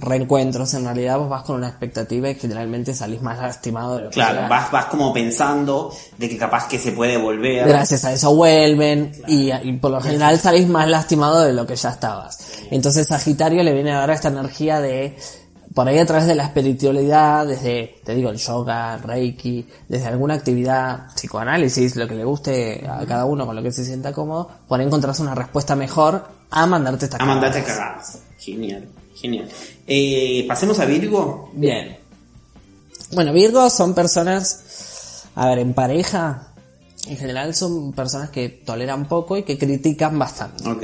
reencuentros en realidad vos vas con una expectativa y generalmente salís más lastimado de lo que Claro, vas, vas como pensando de que capaz que se puede volver. gracias a eso vuelven y, y por lo general salís más lastimado de lo que ya estabas. Entonces Sagitario le viene a dar esta energía de por ahí a través de la espiritualidad, desde, te digo, el yoga, reiki, desde alguna actividad, psicoanálisis, lo que le guste a cada uno con lo que se sienta cómodo, por ahí encontrarse una respuesta mejor a mandarte esta A mandarte cagadas. Genial, genial. Eh, pasemos a Virgo. Bien. Bueno, Virgo son personas, a ver, en pareja, en general son personas que toleran poco y que critican bastante. Ok.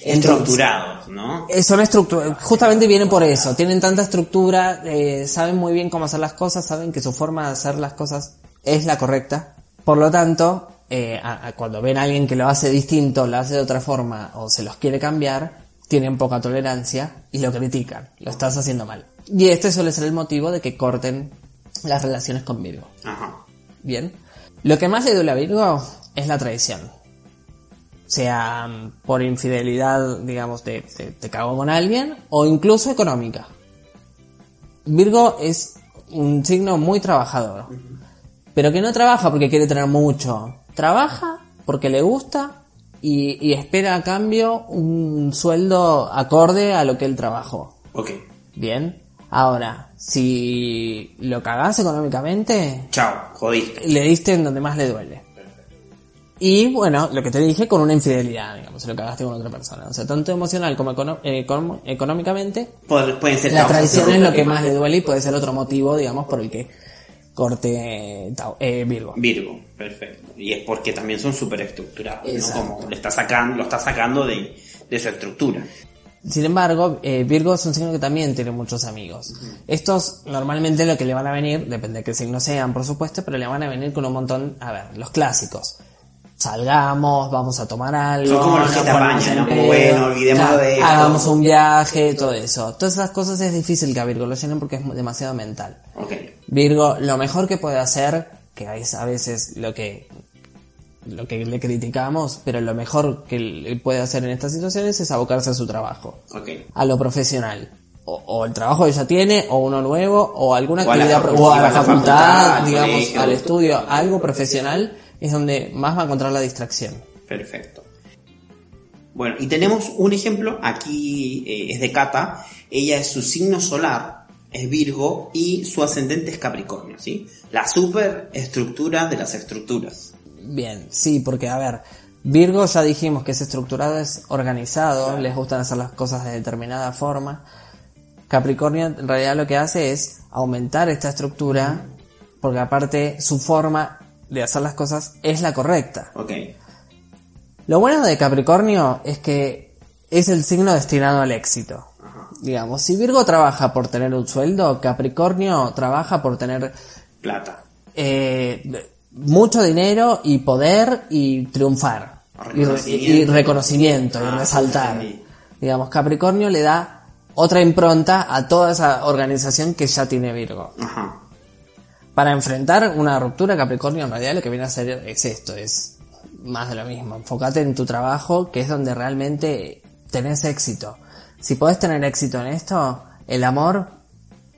Estructurados, ¿no? Eh, son estructuras, justamente vienen por eso, tienen tanta estructura, eh, saben muy bien cómo hacer las cosas, saben que su forma de hacer las cosas es la correcta, por lo tanto, eh, a- a cuando ven a alguien que lo hace distinto, lo hace de otra forma o se los quiere cambiar, tienen poca tolerancia y lo critican, lo estás haciendo mal. Y este suele ser el motivo de que corten las relaciones con Virgo. Ajá. Bien. Lo que más le duele a Virgo es la traición. Sea por infidelidad, digamos, te, te, te cago con alguien, o incluso económica. Virgo es un signo muy trabajador. Pero que no trabaja porque quiere tener mucho. Trabaja porque le gusta y, y espera a cambio un sueldo acorde a lo que él trabajó. Ok. Bien. Ahora, si lo cagás económicamente, Chao, jodiste. le diste en donde más le duele. Y bueno, lo que te dije con una infidelidad, digamos, se lo cagaste con otra persona. O sea, tanto emocional como econo- eh, económicamente, Pueden ser la traición es lo que más le duele y puede ser otro motivo, digamos, por el que corte Tau- eh, Virgo. Virgo, perfecto. Y es porque también son súper estructurados, ¿no? Como le está sacando, lo está sacando de, de su estructura. Sin embargo, eh, Virgo es un signo que también tiene muchos amigos. Estos normalmente lo que le van a venir, depende de qué signo sean, por supuesto, pero le van a venir con un montón, a ver, los clásicos. Salgamos, vamos a tomar algo. Son como los que te apañan, ¿no? Como, bueno, olvidémonos de esto. Hagamos un viaje, todo eso. Todas esas cosas es difícil que a Virgo lo llenen porque es demasiado mental. Virgo, lo mejor que puede hacer, que es a veces lo que lo que le criticamos, pero lo mejor que puede hacer en estas situaciones es abocarse a su trabajo, Ok. a lo profesional. O, o el trabajo que ya tiene, o uno nuevo, o alguna O a la actividad, o a o la a la facultad, digamos, al estudio, algo profesional, es donde más va a encontrar la distracción. Perfecto. Bueno, y tenemos un ejemplo, aquí eh, es de Cata, ella es su signo solar, es Virgo, y su ascendente es Capricornio, ¿sí? La superestructura de las estructuras. Bien, sí, porque a ver, Virgo ya dijimos que es estructurado, es organizado, les gustan hacer las cosas de determinada forma. Capricornio en realidad lo que hace es aumentar esta estructura, porque aparte su forma de hacer las cosas es la correcta. Ok. Lo bueno de Capricornio es que es el signo destinado al éxito. Digamos, si Virgo trabaja por tener un sueldo, Capricornio trabaja por tener Plata. eh, mucho dinero y poder y triunfar. Y, re- y reconocimiento y Ah, resaltar. entendí. Digamos, Capricornio le da otra impronta a toda esa organización que ya tiene Virgo. Ajá. Para enfrentar una ruptura, Capricornio en realidad lo que viene a hacer es esto, es más de lo mismo. Enfócate en tu trabajo, que es donde realmente tenés éxito. Si podés tener éxito en esto, el amor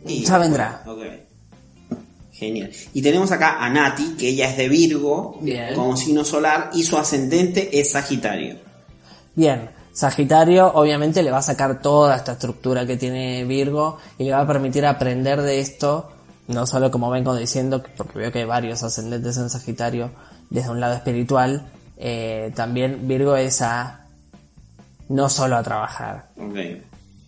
Y- ya vendrá. Ok. Genial. Y tenemos acá a Nati, que ella es de Virgo, Bien. como signo solar, y su ascendente es Sagitario. Bien, Sagitario obviamente le va a sacar toda esta estructura que tiene Virgo y le va a permitir aprender de esto, no solo como vengo diciendo, porque veo que hay varios ascendentes en Sagitario desde un lado espiritual, eh, también Virgo es a no solo a trabajar, Ok.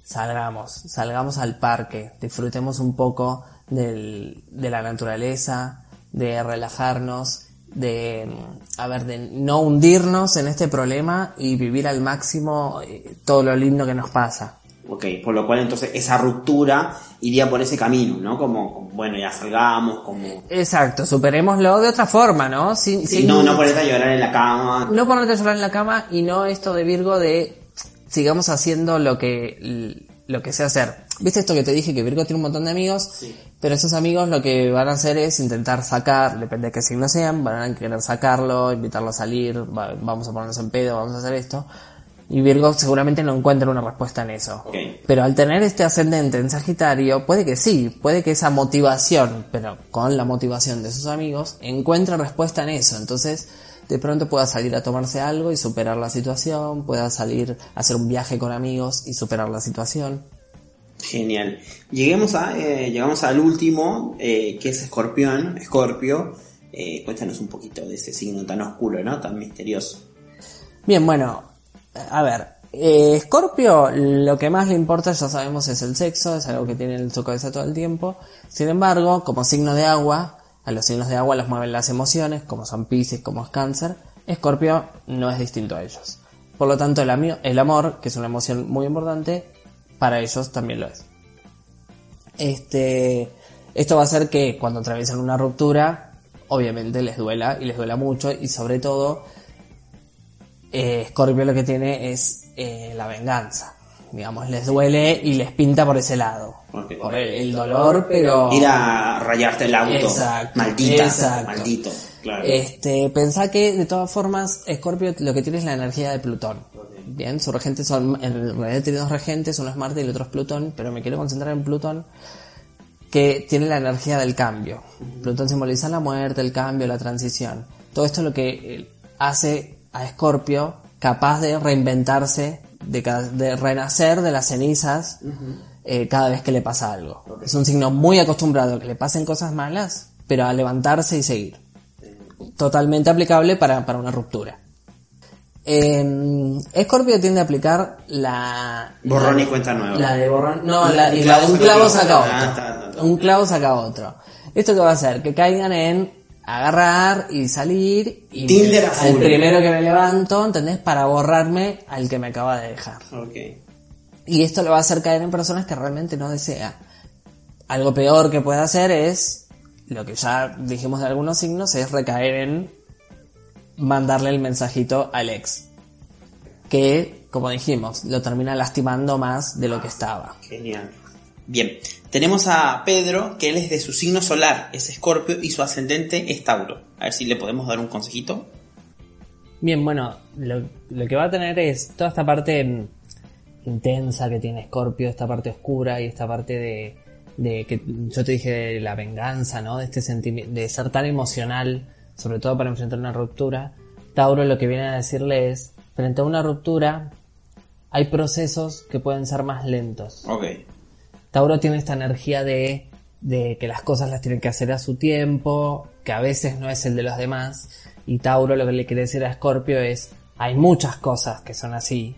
salgamos, salgamos al parque, disfrutemos un poco del- de la naturaleza, de relajarnos, de, a ver, de no hundirnos en este problema y vivir al máximo eh, todo lo lindo que nos pasa. Ok, por lo cual entonces esa ruptura iría por ese camino, ¿no? Como, bueno, ya salgamos, como... Exacto, superémoslo de otra forma, ¿no? Sin, Sí, sin- no, no ponerte a llorar en la cama. no ponerte a llorar en la cama y no esto de Virgo de sigamos haciendo lo que lo que sé hacer. ¿Viste esto que te dije que Virgo tiene un montón de amigos? Pero esos amigos lo que van a hacer es intentar sacar, depende de qué signo sean, van a querer sacarlo, invitarlo a salir, va- vamos a ponernos en pedo, vamos a hacer esto. Y Virgo seguramente no encuentra una respuesta en eso. Pero al tener este ascendente en Sagitario, puede que sí, puede que esa motivación, pero con la motivación de sus amigos, encuentre respuesta en eso. Entonces, de pronto pueda salir a tomarse algo y superar la situación, pueda salir a hacer un viaje con amigos y superar la situación. Genial. Lleguemos a, eh, llegamos al último, eh, que es Escorpión, Escorpio. Eh, cuéntanos un poquito de ese signo tan oscuro, ¿no? Tan misterioso. Bien, bueno, a ver, eh, Scorpio lo que más le importa, ya sabemos, es el sexo, es algo que tiene en su cabeza todo el tiempo. Sin embargo, como signo de agua, a los signos de agua los mueven las emociones, como son Pisces, como es Cáncer, Scorpio no es distinto a ellos. Por lo tanto, el, el amor, que es una emoción muy importante, para ellos también lo es. Este, esto va a hacer que cuando atraviesen una ruptura, obviamente les duela y les duela mucho y sobre todo eh, Scorpio lo que tiene es eh, la venganza. Digamos, les duele y les pinta por ese lado. Por el, el dolor, pero... Ir a rayarte el auto. Exacto, Maldita. exacto. Maldito. Claro. Este, pensá que de todas formas Scorpio lo que tiene es la energía de Plutón. Bien, sus regentes son, en realidad tiene dos regentes, uno es Marte y el otro es Plutón, pero me quiero concentrar en Plutón, que tiene la energía del cambio. Plutón simboliza la muerte, el cambio, la transición. Todo esto es lo que eh, hace a Scorpio capaz de reinventarse, de, de renacer de las cenizas eh, cada vez que le pasa algo. Es un signo muy acostumbrado a que le pasen cosas malas, pero a levantarse y seguir totalmente aplicable para, para una ruptura. Eh, Scorpio tiende a aplicar la... Borrón la- y cuenta nueva. La de borrón... No, Un la, y clavo la de un saca clavo otro. saca Ah, otro. está, está. Un clavo saca otro. ¿Esto qué va a hacer? Que caigan en agarrar y salir y Tinder a el full. primero que me levanto, ¿entendés? Para borrarme al que me acaba de dejar. Ok. Y esto le va a hacer caer en personas que realmente no desea. Algo peor que puede hacer es, lo que ya dijimos de algunos signos, es recaer en mandarle el mensajito al ex. Que, como dijimos, lo termina lastimando más de lo que estaba. Genial. Bien, tenemos a Pedro, que él es de su signo solar, es Escorpio, y su ascendente es Tauro. A ver si le podemos dar un consejito. Bien, bueno, lo, lo que va a tener es toda esta parte mm, intensa que tiene Scorpio, esta parte oscura y esta parte de, de que yo te dije de la venganza, ¿no? De este sentimiento, de ser tan emocional, sobre todo para enfrentar una ruptura. Tauro lo que viene a decirle es, frente a una ruptura, hay procesos que pueden ser más lentos. Ok. Tauro tiene esta energía de, de que las cosas las tienen que hacer a su tiempo, que a veces no es el de los demás. Y Tauro lo que le quiere decir a Scorpio es, hay muchas cosas que son así,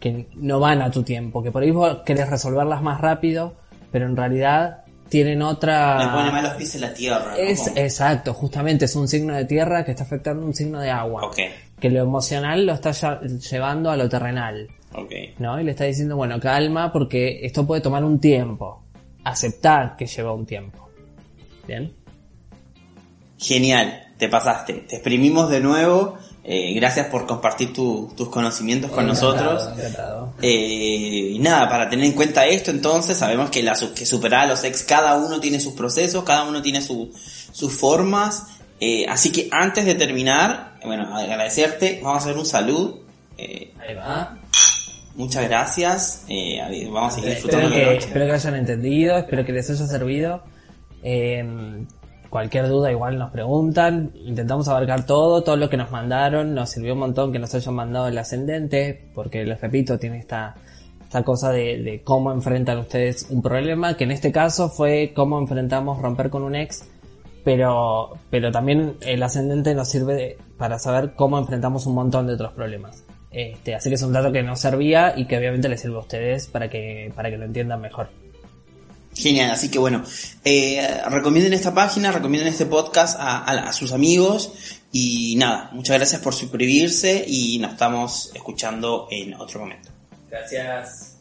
que no van a tu tiempo, que por ahí vos querés resolverlas más rápido, pero en realidad tienen otra... Le pone mal los pies en la tierra. ¿no? Es, exacto, justamente es un signo de tierra que está afectando un signo de agua. Que lo emocional lo está llevando a lo terrenal. Ok. ¿no? Y le está diciendo, bueno, calma porque esto puede tomar un tiempo. Aceptar que lleva un tiempo. ¿Bien? Genial, te pasaste. Te exprimimos de nuevo Eh, gracias por compartir tu- tus conocimientos con Encantado, nosotros. encantado. Eh, y nada, para tener en cuenta esto, entonces sabemos que, la, que superar a los ex, cada uno tiene sus procesos, cada uno tiene su- sus formas. Eh, así que antes de terminar, bueno, agradecerte, vamos a hacer un salud. Eh, Ahí va. muchas gracias. Eh, vamos a seguir disfrutando Espero que, noche. espero que hayan entendido, espero que les haya servido. Eh, cualquier duda igual nos preguntan. Intentamos abarcar todo, todo lo que nos mandaron. Nos sirvió un montón que nos hayan mandado el ascendente, porque les repito, tiene esta, esta cosa de, de cómo enfrentan ustedes un problema, que en este caso fue cómo enfrentamos romper con un ex. Pero, pero también el ascendente nos sirve de- para saber cómo enfrentamos un montón de otros problemas. Este, así que es un dato que nos servía y que obviamente les sirve a ustedes para que, para que lo entiendan mejor. Genial, así que bueno, eh, recomienden esta página, recomienden este podcast a, a- a sus amigos y nada, muchas gracias por suscribirse y nos estamos escuchando en otro momento. Gracias.